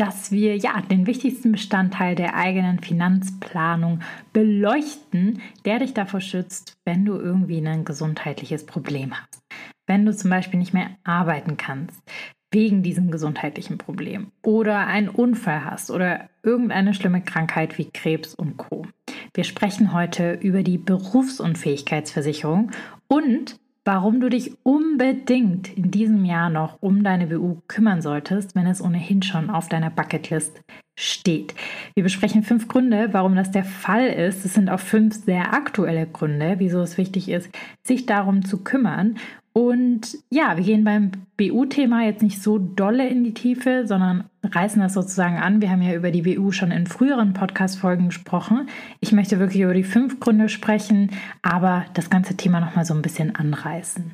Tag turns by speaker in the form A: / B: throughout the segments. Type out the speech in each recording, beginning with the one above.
A: dass wir ja den wichtigsten Bestandteil der eigenen Finanzplanung beleuchten, der dich davor schützt, wenn du irgendwie ein gesundheitliches Problem hast. Wenn du zum Beispiel nicht mehr arbeiten kannst wegen diesem gesundheitlichen Problem oder einen Unfall hast oder irgendeine schlimme Krankheit wie Krebs und Co. Wir sprechen heute über die Berufsunfähigkeitsversicherung und warum du dich unbedingt in diesem Jahr noch um deine BU kümmern solltest, wenn es ohnehin schon auf deiner Bucketlist steht. Wir besprechen fünf Gründe, warum das der Fall ist. Es sind auch fünf sehr aktuelle Gründe, wieso es wichtig ist, sich darum zu kümmern. Und ja, wir gehen beim BU-Thema jetzt nicht so dolle in die Tiefe, sondern reißen das sozusagen an. Wir haben ja über die BU schon in früheren Podcast-Folgen gesprochen. Ich möchte wirklich über die fünf Gründe sprechen, aber das ganze Thema nochmal so ein bisschen anreißen.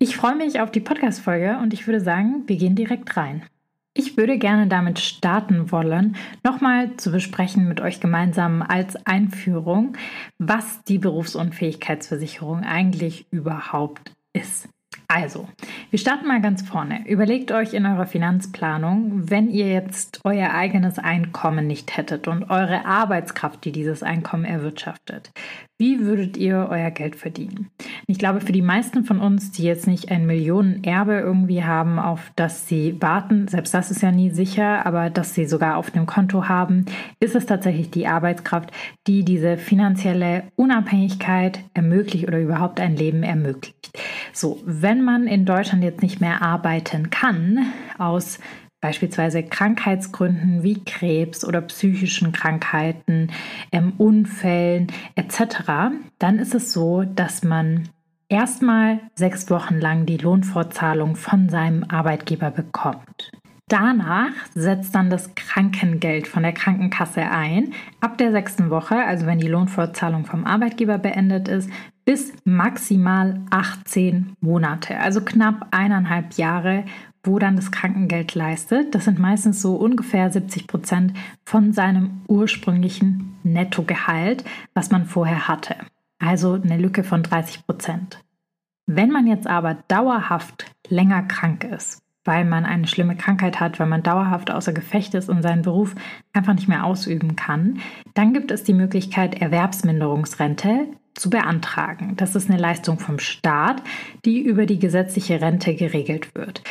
A: Ich freue mich auf die Podcast-Folge und ich würde sagen, wir gehen direkt rein. Ich würde gerne damit starten wollen, nochmal zu besprechen mit euch gemeinsam als Einführung, was die Berufsunfähigkeitsversicherung eigentlich überhaupt ist. Also, wir starten mal ganz vorne. Überlegt euch in eurer Finanzplanung, wenn ihr jetzt euer eigenes Einkommen nicht hättet und eure Arbeitskraft, die dieses Einkommen erwirtschaftet, wie würdet ihr euer Geld verdienen? Ich glaube, für die meisten von uns, die jetzt nicht ein Millionenerbe irgendwie haben, auf das sie warten, selbst das ist ja nie sicher, aber dass sie sogar auf dem Konto haben, ist es tatsächlich die Arbeitskraft, die diese finanzielle Unabhängigkeit ermöglicht oder überhaupt ein Leben ermöglicht. So, wenn man in Deutschland jetzt nicht mehr arbeiten kann, aus beispielsweise Krankheitsgründen wie Krebs oder psychischen Krankheiten, ähm, Unfällen etc., dann ist es so, dass man erstmal sechs Wochen lang die Lohnfortzahlung von seinem Arbeitgeber bekommt. Danach setzt dann das Krankengeld von der Krankenkasse ein. Ab der sechsten Woche, also wenn die Lohnfortzahlung vom Arbeitgeber beendet ist, bis maximal 18 Monate, also knapp eineinhalb Jahre, wo dann das Krankengeld leistet. Das sind meistens so ungefähr 70 Prozent von seinem ursprünglichen Nettogehalt, was man vorher hatte. Also eine Lücke von 30 Prozent. Wenn man jetzt aber dauerhaft länger krank ist, weil man eine schlimme Krankheit hat, weil man dauerhaft außer Gefecht ist und seinen Beruf einfach nicht mehr ausüben kann, dann gibt es die Möglichkeit, Erwerbsminderungsrente zu beantragen. Das ist eine Leistung vom Staat, die über die gesetzliche Rente geregelt wird.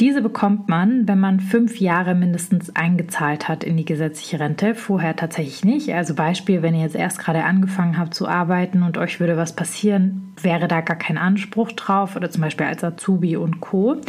A: Diese bekommt man, wenn man fünf Jahre mindestens eingezahlt hat in die gesetzliche Rente, vorher tatsächlich nicht. Also Beispiel, wenn ihr jetzt erst gerade angefangen habt zu arbeiten und euch würde was passieren, wäre da gar kein Anspruch drauf oder zum Beispiel als Azubi und Co.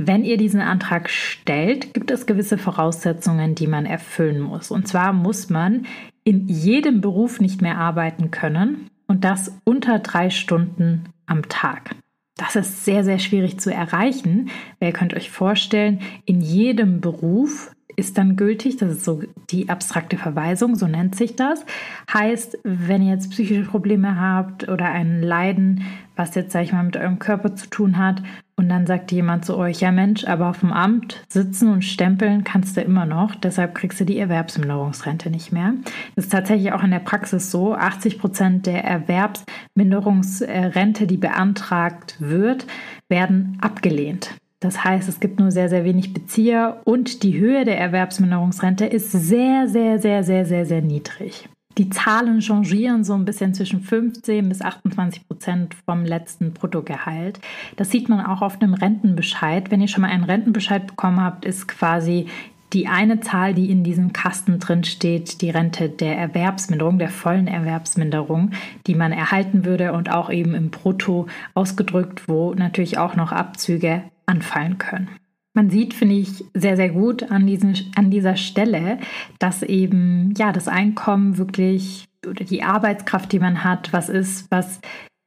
A: Wenn ihr diesen Antrag stellt, gibt es gewisse Voraussetzungen, die man erfüllen muss. Und zwar muss man in jedem Beruf nicht mehr arbeiten können und das unter drei Stunden am Tag. Das ist sehr, sehr schwierig zu erreichen, weil ihr könnt euch vorstellen, in jedem Beruf ist dann gültig. Das ist so die abstrakte Verweisung, so nennt sich das. Heißt, wenn ihr jetzt psychische Probleme habt oder ein Leiden, was jetzt, sag ich mal, mit eurem Körper zu tun hat, und dann sagt jemand zu euch, ja Mensch, aber auf dem Amt sitzen und stempeln kannst du immer noch, deshalb kriegst du die Erwerbsminderungsrente nicht mehr. Das ist tatsächlich auch in der Praxis so. 80 Prozent der Erwerbsminderungsrente, die beantragt wird, werden abgelehnt. Das heißt, es gibt nur sehr, sehr wenig Bezieher und die Höhe der Erwerbsminderungsrente ist sehr, sehr, sehr, sehr, sehr, sehr niedrig. Die Zahlen changieren so ein bisschen zwischen 15 bis 28 Prozent vom letzten Bruttogehalt. Das sieht man auch auf einem Rentenbescheid. Wenn ihr schon mal einen Rentenbescheid bekommen habt, ist quasi die eine Zahl, die in diesem Kasten drin steht, die Rente der Erwerbsminderung, der vollen Erwerbsminderung, die man erhalten würde und auch eben im Brutto ausgedrückt, wo natürlich auch noch Abzüge anfallen können. Man sieht, finde ich, sehr, sehr gut an, diesen, an dieser Stelle, dass eben ja das Einkommen wirklich oder die Arbeitskraft, die man hat, was ist, was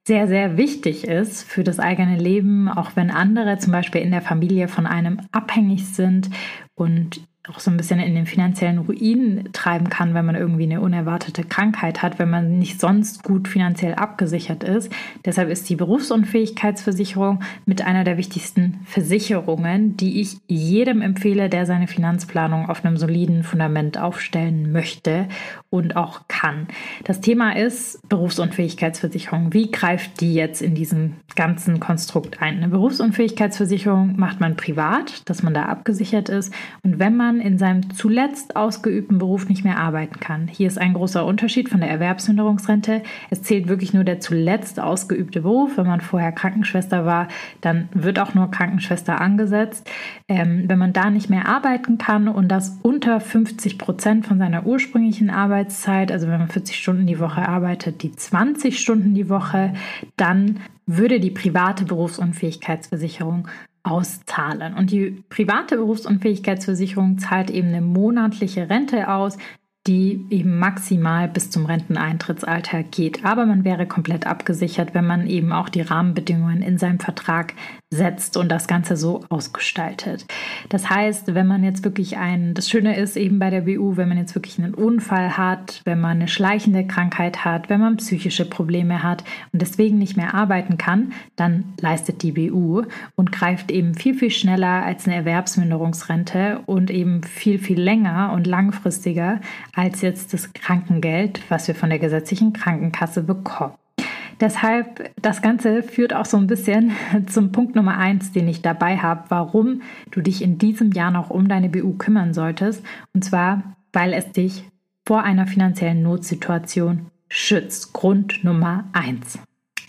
A: sehr, sehr wichtig ist für das eigene Leben, auch wenn andere zum Beispiel in der Familie von einem abhängig sind und auch so ein bisschen in den finanziellen Ruin treiben kann, wenn man irgendwie eine unerwartete Krankheit hat, wenn man nicht sonst gut finanziell abgesichert ist. Deshalb ist die Berufsunfähigkeitsversicherung mit einer der wichtigsten Versicherungen, die ich jedem empfehle, der seine Finanzplanung auf einem soliden Fundament aufstellen möchte und auch kann. Das Thema ist Berufsunfähigkeitsversicherung. Wie greift die jetzt in diesem ganzen Konstrukt ein? Eine Berufsunfähigkeitsversicherung macht man privat, dass man da abgesichert ist. Und wenn man in seinem zuletzt ausgeübten Beruf nicht mehr arbeiten kann. Hier ist ein großer Unterschied von der Erwerbsminderungsrente. Es zählt wirklich nur der zuletzt ausgeübte Beruf. Wenn man vorher Krankenschwester war, dann wird auch nur Krankenschwester angesetzt. Ähm, wenn man da nicht mehr arbeiten kann und das unter 50 Prozent von seiner ursprünglichen Arbeitszeit, also wenn man 40 Stunden die Woche arbeitet, die 20 Stunden die Woche, dann würde die private Berufsunfähigkeitsversicherung auszahlen. Und die private Berufsunfähigkeitsversicherung zahlt eben eine monatliche Rente aus, die eben maximal bis zum Renteneintrittsalter geht. Aber man wäre komplett abgesichert, wenn man eben auch die Rahmenbedingungen in seinem Vertrag setzt und das Ganze so ausgestaltet. Das heißt, wenn man jetzt wirklich ein, das Schöne ist eben bei der BU, wenn man jetzt wirklich einen Unfall hat, wenn man eine schleichende Krankheit hat, wenn man psychische Probleme hat und deswegen nicht mehr arbeiten kann, dann leistet die BU und greift eben viel, viel schneller als eine Erwerbsminderungsrente und eben viel, viel länger und langfristiger als jetzt das Krankengeld, was wir von der gesetzlichen Krankenkasse bekommen. Deshalb, das Ganze führt auch so ein bisschen zum Punkt Nummer eins, den ich dabei habe, warum du dich in diesem Jahr noch um deine BU kümmern solltest. Und zwar, weil es dich vor einer finanziellen Notsituation schützt. Grund Nummer eins.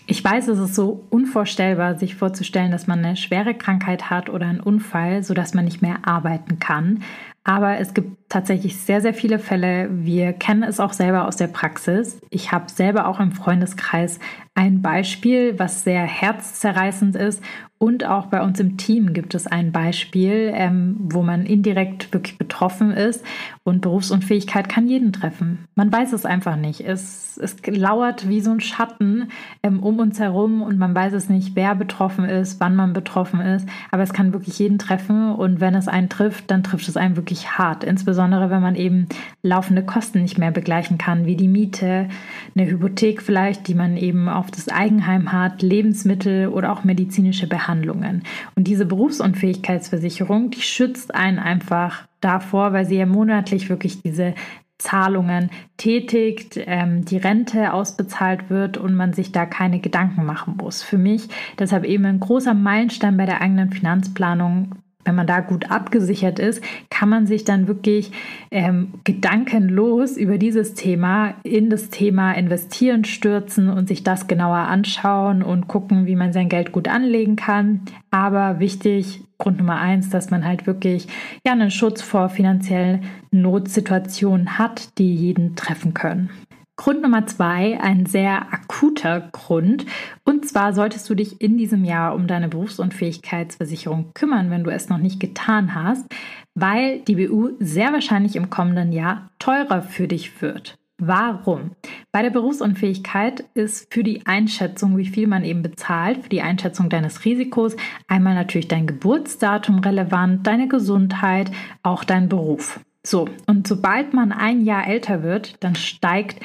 A: Ich weiß, es ist so unvorstellbar, sich vorzustellen, dass man eine schwere Krankheit hat oder einen Unfall, sodass man nicht mehr arbeiten kann. Aber es gibt tatsächlich sehr, sehr viele Fälle. Wir kennen es auch selber aus der Praxis. Ich habe selber auch im Freundeskreis ein Beispiel, was sehr herzzerreißend ist. Und auch bei uns im Team gibt es ein Beispiel, ähm, wo man indirekt wirklich betroffen ist. Und Berufsunfähigkeit kann jeden treffen. Man weiß es einfach nicht. Es, es lauert wie so ein Schatten ähm, um uns herum und man weiß es nicht, wer betroffen ist, wann man betroffen ist. Aber es kann wirklich jeden treffen. Und wenn es einen trifft, dann trifft es einen wirklich hart. Insbesondere wenn man eben laufende Kosten nicht mehr begleichen kann, wie die Miete, eine Hypothek vielleicht, die man eben auf das Eigenheim hat, Lebensmittel oder auch medizinische Behandlung. Handlungen. Und diese Berufsunfähigkeitsversicherung, die schützt einen einfach davor, weil sie ja monatlich wirklich diese Zahlungen tätigt, ähm, die Rente ausbezahlt wird und man sich da keine Gedanken machen muss. Für mich deshalb eben ein großer Meilenstein bei der eigenen Finanzplanung, wenn man da gut abgesichert ist, kann man sich dann wirklich ähm, gedankenlos über dieses Thema in das Thema investieren stürzen und sich das genauer anschauen und gucken, wie man sein Geld gut anlegen kann. Aber wichtig, Grund Nummer eins, dass man halt wirklich ja einen Schutz vor finanziellen Notsituationen hat, die jeden treffen können. Grund Nummer zwei, ein sehr akuter Grund. Und zwar solltest du dich in diesem Jahr um deine Berufsunfähigkeitsversicherung kümmern, wenn du es noch nicht getan hast, weil die BU sehr wahrscheinlich im kommenden Jahr teurer für dich wird. Warum? Bei der Berufsunfähigkeit ist für die Einschätzung, wie viel man eben bezahlt, für die Einschätzung deines Risikos einmal natürlich dein Geburtsdatum relevant, deine Gesundheit, auch dein Beruf. So, und sobald man ein Jahr älter wird, dann steigt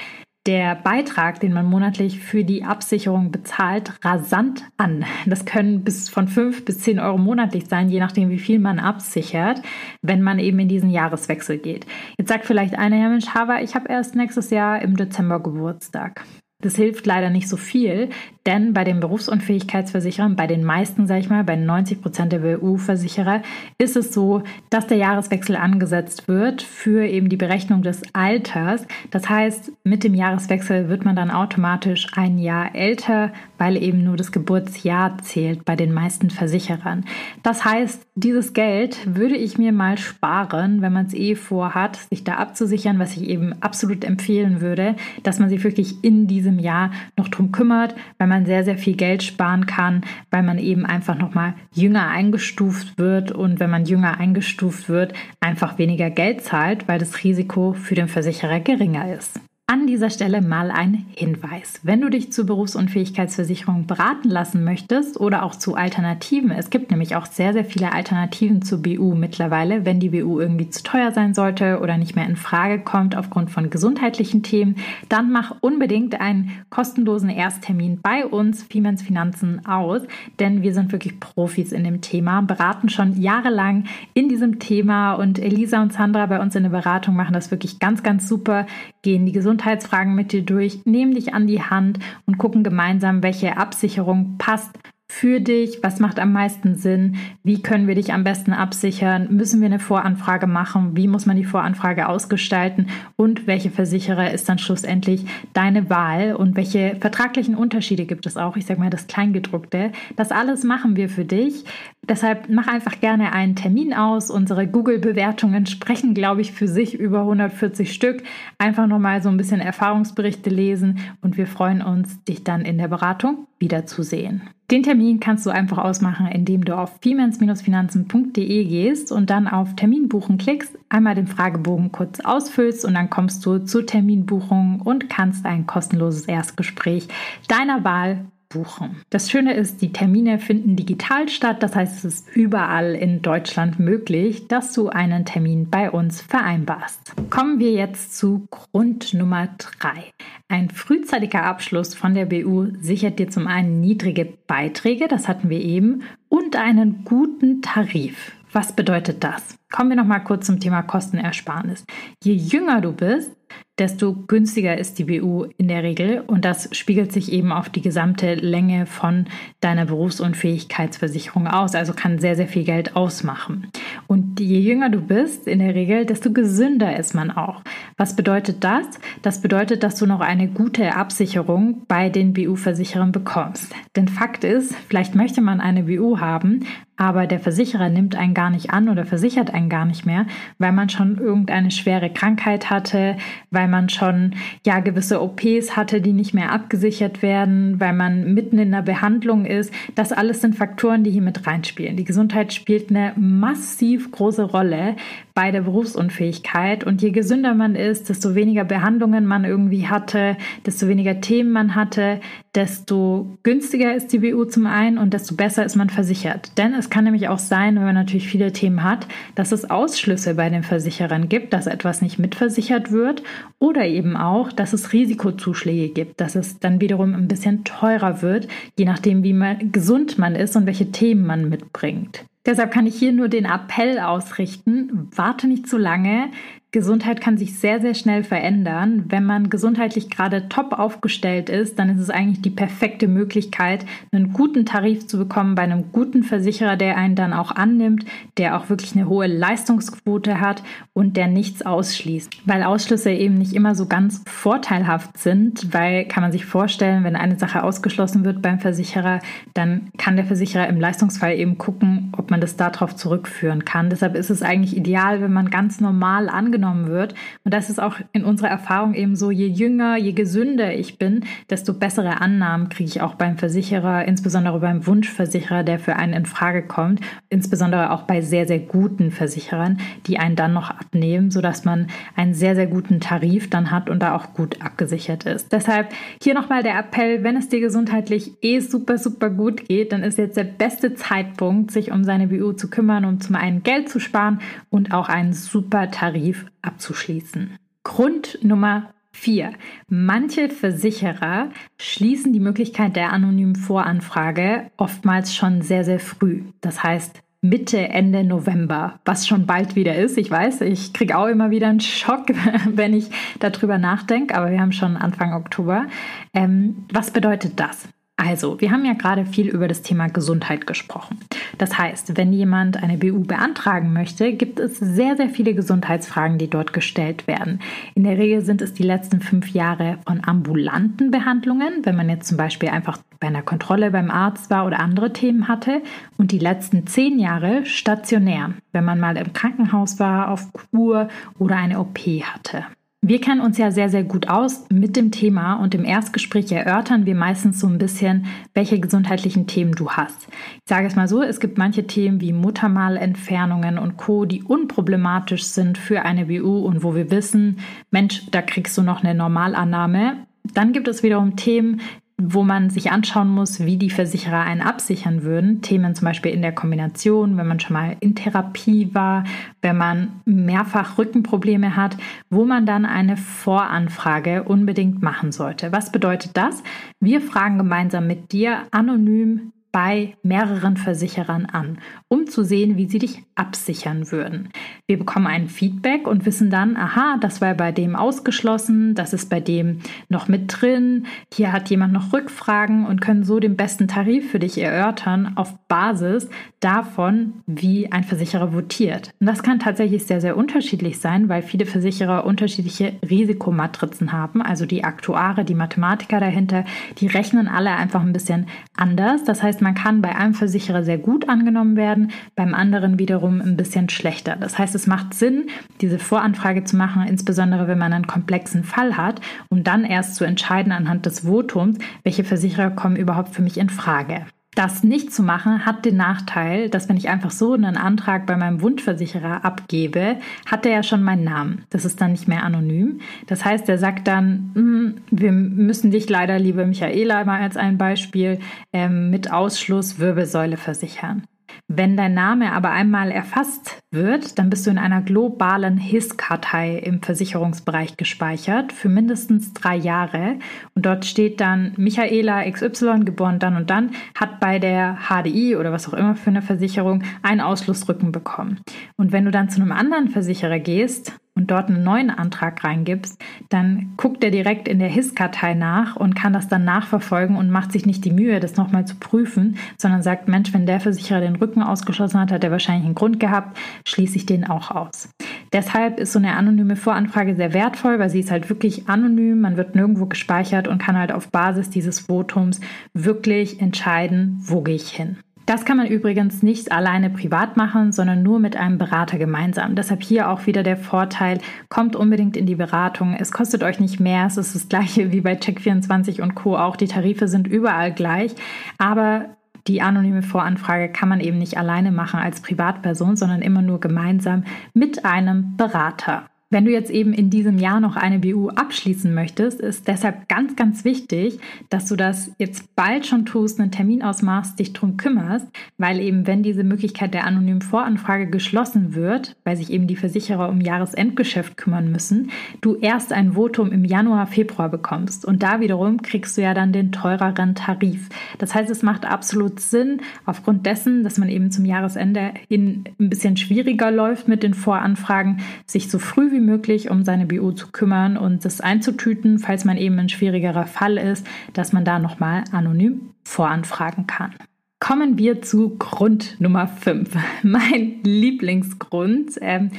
A: der Beitrag, den man monatlich für die Absicherung bezahlt, rasant an. Das können bis von 5 bis 10 Euro monatlich sein, je nachdem, wie viel man absichert, wenn man eben in diesen Jahreswechsel geht. Jetzt sagt vielleicht einer, ja Mensch, Hava, ich habe erst nächstes Jahr im Dezember Geburtstag. Das hilft leider nicht so viel, denn bei den Berufsunfähigkeitsversicherern, bei den meisten, sage ich mal, bei 90 Prozent der BU-Versicherer, ist es so, dass der Jahreswechsel angesetzt wird für eben die Berechnung des Alters. Das heißt, mit dem Jahreswechsel wird man dann automatisch ein Jahr älter, weil eben nur das Geburtsjahr zählt bei den meisten Versicherern. Das heißt, dieses Geld würde ich mir mal sparen, wenn man es eh vorhat, sich da abzusichern, was ich eben absolut empfehlen würde, dass man sich wirklich in diesem Jahr noch drum kümmert, weil man sehr, sehr viel Geld sparen kann, weil man eben einfach nochmal jünger eingestuft wird und wenn man jünger eingestuft wird, einfach weniger Geld zahlt, weil das Risiko für den Versicherer geringer ist. An dieser Stelle mal ein Hinweis. Wenn du dich zur Berufsunfähigkeitsversicherung beraten lassen möchtest oder auch zu Alternativen, es gibt nämlich auch sehr, sehr viele Alternativen zur BU mittlerweile, wenn die BU irgendwie zu teuer sein sollte oder nicht mehr in Frage kommt aufgrund von gesundheitlichen Themen, dann mach unbedingt einen kostenlosen Ersttermin bei uns, Femens Finanzen, aus, denn wir sind wirklich Profis in dem Thema, beraten schon jahrelang in diesem Thema und Elisa und Sandra bei uns in der Beratung machen das wirklich ganz, ganz super, gehen die Gesundheit Gesundheitsfragen mit dir durch, nehmen dich an die Hand und gucken gemeinsam, welche Absicherung passt für dich? Was macht am meisten Sinn? Wie können wir dich am besten absichern? Müssen wir eine Voranfrage machen? Wie muss man die Voranfrage ausgestalten? Und welche Versicherer ist dann schlussendlich deine Wahl? Und welche vertraglichen Unterschiede gibt es auch? Ich sage mal das Kleingedruckte. Das alles machen wir für dich. Deshalb mach einfach gerne einen Termin aus. Unsere Google-Bewertungen sprechen, glaube ich, für sich über 140 Stück. Einfach nochmal so ein bisschen Erfahrungsberichte lesen und wir freuen uns, dich dann in der Beratung wiederzusehen. Den Termin kannst du einfach ausmachen, indem du auf femens-finanzen.de gehst und dann auf Termin buchen klickst, einmal den Fragebogen kurz ausfüllst und dann kommst du zur Terminbuchung und kannst ein kostenloses Erstgespräch deiner Wahl buchen. Das Schöne ist, die Termine finden digital statt, das heißt, es ist überall in Deutschland möglich, dass du einen Termin bei uns vereinbarst. Kommen wir jetzt zu Grund Nummer 3. Ein frühzeitiger Abschluss von der BU sichert dir zum einen niedrige Beiträge, das hatten wir eben, und einen guten Tarif. Was bedeutet das? Kommen wir noch mal kurz zum Thema Kostenersparnis. Je jünger du bist, desto günstiger ist die BU in der Regel und das spiegelt sich eben auf die gesamte Länge von deiner Berufsunfähigkeitsversicherung aus, also kann sehr, sehr viel Geld ausmachen. Und je jünger du bist in der Regel, desto gesünder ist man auch. Was bedeutet das? Das bedeutet, dass du noch eine gute Absicherung bei den BU-Versicherern bekommst. Denn Fakt ist, vielleicht möchte man eine BU haben, aber der Versicherer nimmt einen gar nicht an oder versichert einen gar nicht mehr, weil man schon irgendeine schwere Krankheit hatte, weil man schon ja gewisse OPs hatte, die nicht mehr abgesichert werden, weil man mitten in der Behandlung ist. Das alles sind Faktoren, die hier mit reinspielen. Die Gesundheit spielt eine massiv große Rolle bei der Berufsunfähigkeit und je gesünder man ist, desto weniger Behandlungen man irgendwie hatte, desto weniger Themen man hatte, desto günstiger ist die BU zum einen und desto besser ist man versichert. Denn es kann nämlich auch sein, wenn man natürlich viele Themen hat, dass es Ausschlüsse bei den Versicherern gibt, dass etwas nicht mitversichert wird oder eben auch, dass es Risikozuschläge gibt, dass es dann wiederum ein bisschen teurer wird, je nachdem, wie man, gesund man ist und welche Themen man mitbringt. Deshalb kann ich hier nur den Appell ausrichten, warte nicht zu lange, Gesundheit kann sich sehr, sehr schnell verändern. Wenn man gesundheitlich gerade top aufgestellt ist, dann ist es eigentlich die perfekte Möglichkeit, einen guten Tarif zu bekommen bei einem guten Versicherer, der einen dann auch annimmt, der auch wirklich eine hohe Leistungsquote hat und der nichts ausschließt. Weil Ausschlüsse eben nicht immer so ganz vorteilhaft sind, weil kann man sich vorstellen, wenn eine Sache ausgeschlossen wird beim Versicherer, dann kann der Versicherer im Leistungsfall eben gucken, ob man das darauf zurückführen kann. Deshalb ist es eigentlich ideal, wenn man ganz normal angenommen angenommen wird. Und das ist auch in unserer Erfahrung eben so, je jünger, je gesünder ich bin, desto bessere Annahmen kriege ich auch beim Versicherer, insbesondere beim Wunschversicherer, der für einen in Frage kommt, insbesondere auch bei sehr, sehr guten Versicherern, die einen dann noch abnehmen, sodass man einen sehr, sehr guten Tarif dann hat und da auch gut abgesichert ist. Deshalb hier nochmal der Appell, wenn es dir gesundheitlich eh super, super gut geht, dann ist jetzt der beste Zeitpunkt, sich um seine BU zu kümmern, um zum einen Geld zu sparen und auch einen super Tarif abzuschließen. Grund Nummer 4. Manche Versicherer schließen die Möglichkeit der anonymen Voranfrage oftmals schon sehr, sehr früh. Das heißt, Mitte, Ende November, was schon bald wieder ist. Ich weiß, ich kriege auch immer wieder einen Schock, wenn ich darüber nachdenke, aber wir haben schon Anfang Oktober. Ähm, was bedeutet das? Also, wir haben ja gerade viel über das Thema Gesundheit gesprochen. Das heißt, wenn jemand eine BU beantragen möchte, gibt es sehr, sehr viele Gesundheitsfragen, die dort gestellt werden. In der Regel sind es die letzten fünf Jahre von ambulanten Behandlungen, wenn man jetzt zum Beispiel einfach bei einer Kontrolle beim Arzt war oder andere Themen hatte, und die letzten zehn Jahre stationär, wenn man mal im Krankenhaus war, auf Kur oder eine OP hatte. Wir kennen uns ja sehr, sehr gut aus mit dem Thema und im Erstgespräch erörtern wir meistens so ein bisschen, welche gesundheitlichen Themen du hast. Ich sage es mal so, es gibt manche Themen wie Muttermalentfernungen und Co., die unproblematisch sind für eine BU und wo wir wissen, Mensch, da kriegst du noch eine Normalannahme. Dann gibt es wiederum Themen, wo man sich anschauen muss, wie die Versicherer einen absichern würden. Themen zum Beispiel in der Kombination, wenn man schon mal in Therapie war, wenn man mehrfach Rückenprobleme hat, wo man dann eine Voranfrage unbedingt machen sollte. Was bedeutet das? Wir fragen gemeinsam mit dir anonym bei mehreren Versicherern an, um zu sehen, wie sie dich absichern würden. Wir bekommen ein Feedback und wissen dann, aha, das war bei dem ausgeschlossen, das ist bei dem noch mit drin, hier hat jemand noch Rückfragen und können so den besten Tarif für dich erörtern auf Basis davon, wie ein Versicherer votiert. Und das kann tatsächlich sehr, sehr unterschiedlich sein, weil viele Versicherer unterschiedliche Risikomatrizen haben, also die Aktuare, die Mathematiker dahinter, die rechnen alle einfach ein bisschen anders. Das heißt, heißt, man kann bei einem Versicherer sehr gut angenommen werden, beim anderen wiederum ein bisschen schlechter. Das heißt, es macht Sinn, diese Voranfrage zu machen, insbesondere wenn man einen komplexen Fall hat, um dann erst zu entscheiden anhand des Votums, welche Versicherer kommen überhaupt für mich in Frage. Das nicht zu machen hat den Nachteil, dass wenn ich einfach so einen Antrag bei meinem Wunschversicherer abgebe, hat er ja schon meinen Namen. Das ist dann nicht mehr anonym. Das heißt, er sagt dann, hm, wir müssen dich leider, liebe Michaela, mal als ein Beispiel ähm, mit Ausschluss Wirbelsäule versichern. Wenn dein Name aber einmal erfasst wird, dann bist du in einer globalen HIS-Kartei im Versicherungsbereich gespeichert für mindestens drei Jahre. Und dort steht dann Michaela XY, geboren dann und dann, hat bei der HDI oder was auch immer für eine Versicherung einen Ausschlussrücken bekommen. Und wenn du dann zu einem anderen Versicherer gehst und dort einen neuen Antrag reingibst, dann guckt er direkt in der HIS-Kartei nach und kann das dann nachverfolgen und macht sich nicht die Mühe, das nochmal zu prüfen, sondern sagt, Mensch, wenn der Versicherer den Rücken ausgeschlossen hat, hat er wahrscheinlich einen Grund gehabt, schließe ich den auch aus. Deshalb ist so eine anonyme Voranfrage sehr wertvoll, weil sie ist halt wirklich anonym, man wird nirgendwo gespeichert und kann halt auf Basis dieses Votums wirklich entscheiden, wo gehe ich hin. Das kann man übrigens nicht alleine privat machen, sondern nur mit einem Berater gemeinsam. Deshalb hier auch wieder der Vorteil, kommt unbedingt in die Beratung. Es kostet euch nicht mehr, es ist das gleiche wie bei Check24 und Co. Auch die Tarife sind überall gleich, aber die anonyme Voranfrage kann man eben nicht alleine machen als Privatperson, sondern immer nur gemeinsam mit einem Berater. Wenn du jetzt eben in diesem Jahr noch eine BU abschließen möchtest, ist deshalb ganz, ganz wichtig, dass du das jetzt bald schon tust, einen Termin ausmachst, dich drum kümmerst, weil eben, wenn diese Möglichkeit der anonymen Voranfrage geschlossen wird, weil sich eben die Versicherer um Jahresendgeschäft kümmern müssen, du erst ein Votum im Januar, Februar bekommst. Und da wiederum kriegst du ja dann den teureren Tarif. Das heißt, es macht absolut Sinn, aufgrund dessen, dass man eben zum Jahresende hin ein bisschen schwieriger läuft mit den Voranfragen, sich so früh wie wie möglich um seine BU zu kümmern und das einzutüten, falls man eben ein schwierigerer Fall ist, dass man da nochmal anonym voranfragen kann. Kommen wir zu Grund Nummer 5. Mein Lieblingsgrund. Ähm,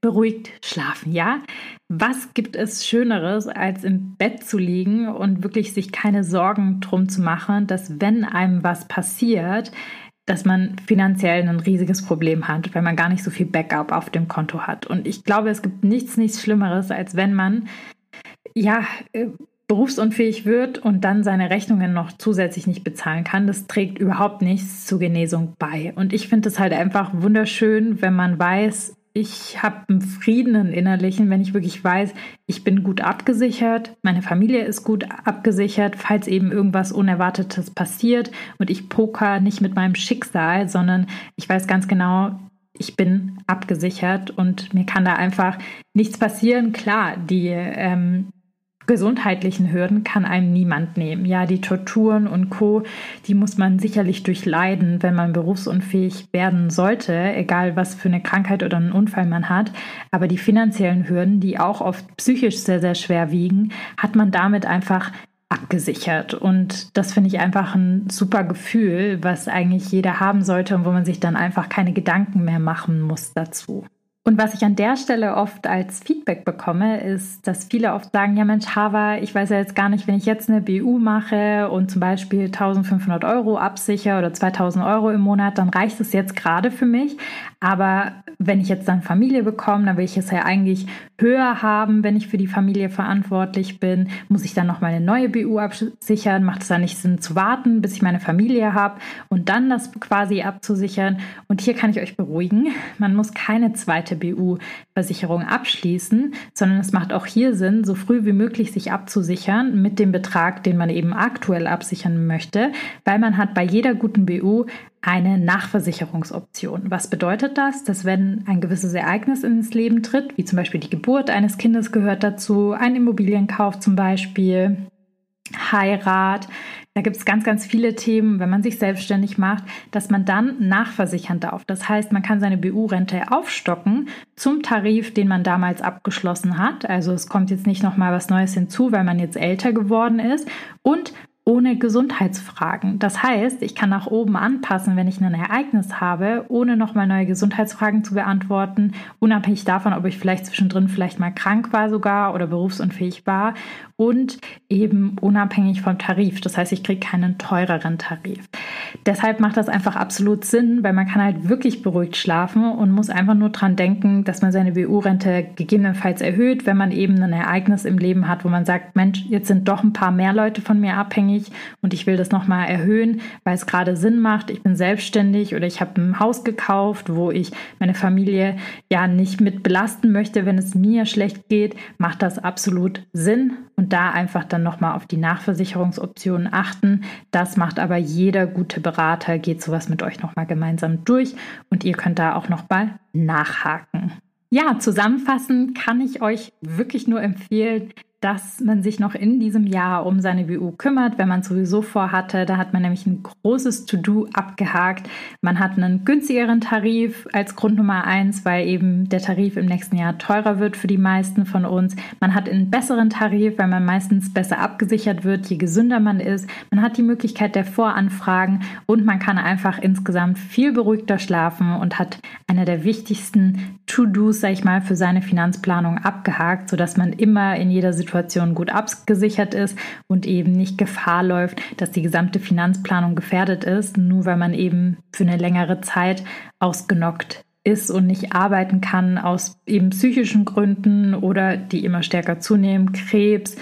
A: beruhigt schlafen, ja? Was gibt es Schöneres, als im Bett zu liegen und wirklich sich keine Sorgen drum zu machen, dass wenn einem was passiert, dass man finanziell ein riesiges Problem hat, weil man gar nicht so viel Backup auf dem Konto hat. Und ich glaube, es gibt nichts, nichts Schlimmeres, als wenn man ja äh, berufsunfähig wird und dann seine Rechnungen noch zusätzlich nicht bezahlen kann. Das trägt überhaupt nichts zur Genesung bei. Und ich finde es halt einfach wunderschön, wenn man weiß, ich habe einen Frieden, einen innerlichen, wenn ich wirklich weiß, ich bin gut abgesichert, meine Familie ist gut abgesichert, falls eben irgendwas Unerwartetes passiert und ich poker nicht mit meinem Schicksal, sondern ich weiß ganz genau, ich bin abgesichert und mir kann da einfach nichts passieren. Klar, die ähm, gesundheitlichen Hürden kann einem niemand nehmen. Ja, die Torturen und Co, die muss man sicherlich durchleiden, wenn man berufsunfähig werden sollte, egal was für eine Krankheit oder einen Unfall man hat. Aber die finanziellen Hürden, die auch oft psychisch sehr, sehr schwer wiegen, hat man damit einfach abgesichert. Und das finde ich einfach ein super Gefühl, was eigentlich jeder haben sollte und wo man sich dann einfach keine Gedanken mehr machen muss dazu. Und was ich an der Stelle oft als Feedback bekomme, ist, dass viele oft sagen, ja Mensch, Hava, ich weiß ja jetzt gar nicht, wenn ich jetzt eine BU mache und zum Beispiel 1500 Euro absichere oder 2000 Euro im Monat, dann reicht es jetzt gerade für mich. Aber wenn ich jetzt dann Familie bekomme, dann will ich es ja eigentlich höher haben, wenn ich für die Familie verantwortlich bin. Muss ich dann nochmal eine neue BU absichern? Macht es dann nicht Sinn zu warten, bis ich meine Familie habe und dann das quasi abzusichern? Und hier kann ich euch beruhigen, man muss keine zweite BU-Versicherung abschließen, sondern es macht auch hier Sinn, so früh wie möglich sich abzusichern mit dem Betrag, den man eben aktuell absichern möchte, weil man hat bei jeder guten BU eine Nachversicherungsoption. Was bedeutet das? Dass wenn ein gewisses Ereignis ins Leben tritt, wie zum Beispiel die Geburt eines Kindes gehört dazu, ein Immobilienkauf zum Beispiel, Heirat, da gibt es ganz, ganz viele Themen, wenn man sich selbstständig macht, dass man dann nachversichern darf. Das heißt, man kann seine BU-Rente aufstocken zum Tarif, den man damals abgeschlossen hat. Also es kommt jetzt nicht nochmal was Neues hinzu, weil man jetzt älter geworden ist. Und ohne Gesundheitsfragen. Das heißt, ich kann nach oben anpassen, wenn ich ein Ereignis habe, ohne nochmal neue Gesundheitsfragen zu beantworten, unabhängig davon, ob ich vielleicht zwischendrin vielleicht mal krank war sogar oder berufsunfähig war und eben unabhängig vom Tarif. Das heißt, ich kriege keinen teureren Tarif. Deshalb macht das einfach absolut Sinn, weil man kann halt wirklich beruhigt schlafen und muss einfach nur dran denken, dass man seine BU-Rente gegebenenfalls erhöht, wenn man eben ein Ereignis im Leben hat, wo man sagt, Mensch, jetzt sind doch ein paar mehr Leute von mir abhängig und ich will das nochmal erhöhen, weil es gerade Sinn macht. Ich bin selbstständig oder ich habe ein Haus gekauft, wo ich meine Familie ja nicht mit belasten möchte, wenn es mir schlecht geht, macht das absolut Sinn und da einfach dann nochmal auf die Nachversicherungsoptionen achten. Das macht aber jeder gute Berater, geht sowas mit euch nochmal gemeinsam durch und ihr könnt da auch nochmal nachhaken. Ja, zusammenfassend kann ich euch wirklich nur empfehlen, dass man sich noch in diesem Jahr um seine BU kümmert, wenn man sowieso vorhatte. Da hat man nämlich ein großes To-Do abgehakt. Man hat einen günstigeren Tarif als Grund Nummer eins, weil eben der Tarif im nächsten Jahr teurer wird für die meisten von uns. Man hat einen besseren Tarif, weil man meistens besser abgesichert wird, je gesünder man ist. Man hat die Möglichkeit der Voranfragen und man kann einfach insgesamt viel beruhigter schlafen und hat einer der wichtigsten To-Dos, sag ich mal, für seine Finanzplanung abgehakt, sodass man immer in jeder Situation Situation gut abgesichert ist und eben nicht Gefahr läuft, dass die gesamte Finanzplanung gefährdet ist, nur weil man eben für eine längere Zeit ausgenockt ist und nicht arbeiten kann aus eben psychischen Gründen oder die immer stärker zunehmen, Krebs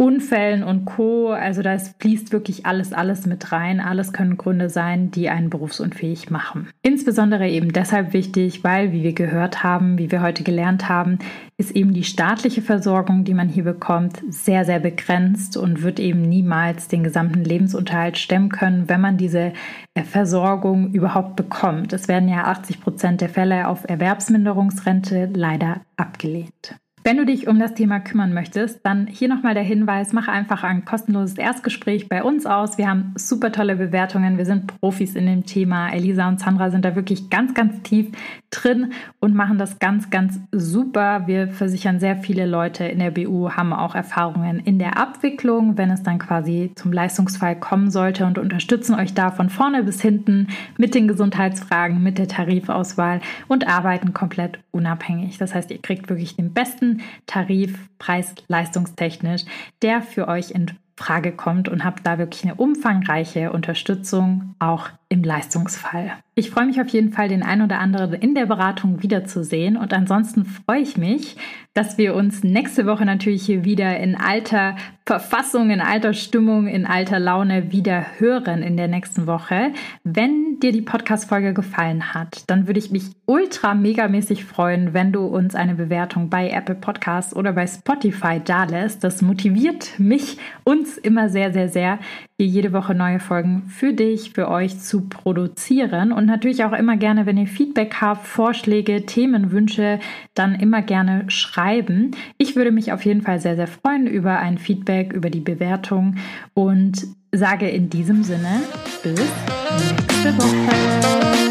A: Unfällen und Co. Also da fließt wirklich alles, alles mit rein. Alles können Gründe sein, die einen berufsunfähig machen. Insbesondere eben deshalb wichtig, weil, wie wir gehört haben, wie wir heute gelernt haben, ist eben die staatliche Versorgung, die man hier bekommt, sehr, sehr begrenzt und wird eben niemals den gesamten Lebensunterhalt stemmen können, wenn man diese äh, Versorgung überhaupt bekommt. Es werden ja 80 Prozent der Fälle auf Erwerbsminderungsrente leider abgelehnt. Wenn du dich um das Thema kümmern möchtest, dann hier nochmal der Hinweis, mache einfach ein kostenloses Erstgespräch bei uns aus. Wir haben super tolle Bewertungen, wir sind Profis in dem Thema. Elisa und Sandra sind da wirklich ganz, ganz tief drin und machen das ganz, ganz super. Wir versichern sehr viele Leute in der BU, haben auch Erfahrungen in der Abwicklung, wenn es dann quasi zum Leistungsfall kommen sollte und unterstützen euch da von vorne bis hinten mit den Gesundheitsfragen, mit der Tarifauswahl und arbeiten komplett unabhängig. Das heißt, ihr kriegt wirklich den besten Tarif, preis-leistungstechnisch, der für euch in Frage kommt und habt da wirklich eine umfangreiche Unterstützung auch im Leistungsfall. Ich freue mich auf jeden Fall, den ein oder anderen in der Beratung wiederzusehen. Und ansonsten freue ich mich, dass wir uns nächste Woche natürlich hier wieder in alter Verfassung, in alter Stimmung, in alter Laune wieder hören in der nächsten Woche. Wenn dir die Podcast-Folge gefallen hat, dann würde ich mich ultra megamäßig freuen, wenn du uns eine Bewertung bei Apple Podcasts oder bei Spotify dalässt. Das motiviert mich, uns immer sehr, sehr, sehr, hier jede Woche neue Folgen für dich, für euch zu produzieren. Und natürlich auch immer gerne, wenn ihr Feedback habt, Vorschläge, Themenwünsche, dann immer gerne schreiben. Ich würde mich auf jeden Fall sehr, sehr freuen über ein Feedback, über die Bewertung und sage in diesem Sinne bis nächste Woche.